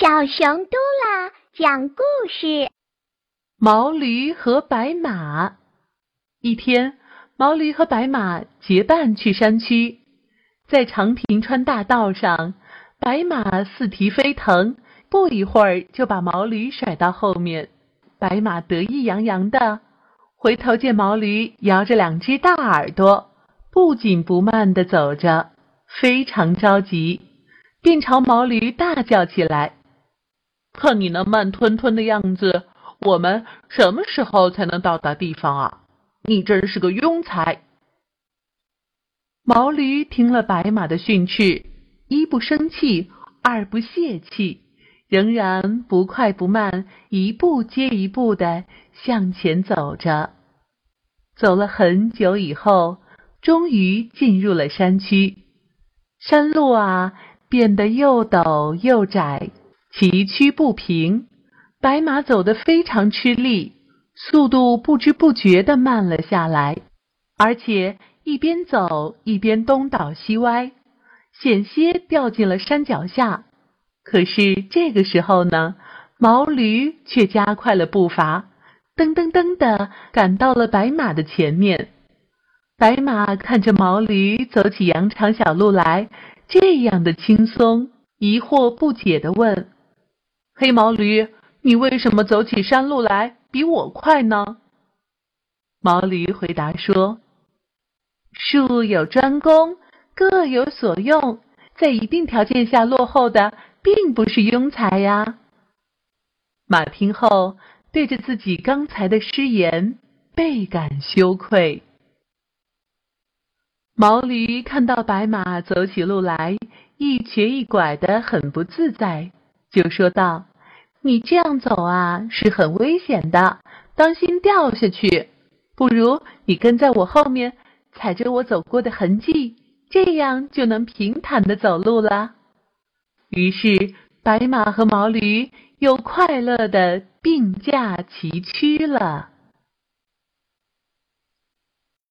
小熊嘟啦讲故事：毛驴和白马。一天，毛驴和白马结伴去山区，在长平川大道上，白马四蹄飞腾，不一会儿就把毛驴甩到后面。白马得意洋洋的，回头见毛驴摇着两只大耳朵，不紧不慢地走着，非常着急，便朝毛驴大叫起来。看你那慢吞吞的样子，我们什么时候才能到达地方啊？你真是个庸才！毛驴听了白马的训斥，一不生气，二不泄气，仍然不快不慢，一步接一步的向前走着。走了很久以后，终于进入了山区。山路啊，变得又陡又窄。崎岖不平，白马走得非常吃力，速度不知不觉的慢了下来，而且一边走一边东倒西歪，险些掉进了山脚下。可是这个时候呢，毛驴却加快了步伐，噔噔噔的赶到了白马的前面。白马看着毛驴走起羊肠小路来，这样的轻松，疑惑不解的问。黑毛驴，你为什么走起山路来比我快呢？毛驴回答说：“术有专攻，各有所用，在一定条件下落后的，并不是庸才呀。”马听后，对着自己刚才的失言倍感羞愧。毛驴看到白马走起路来一瘸一拐的，很不自在，就说道。你这样走啊，是很危险的，当心掉下去。不如你跟在我后面，踩着我走过的痕迹，这样就能平坦的走路了。于是，白马和毛驴又快乐的并驾齐驱了。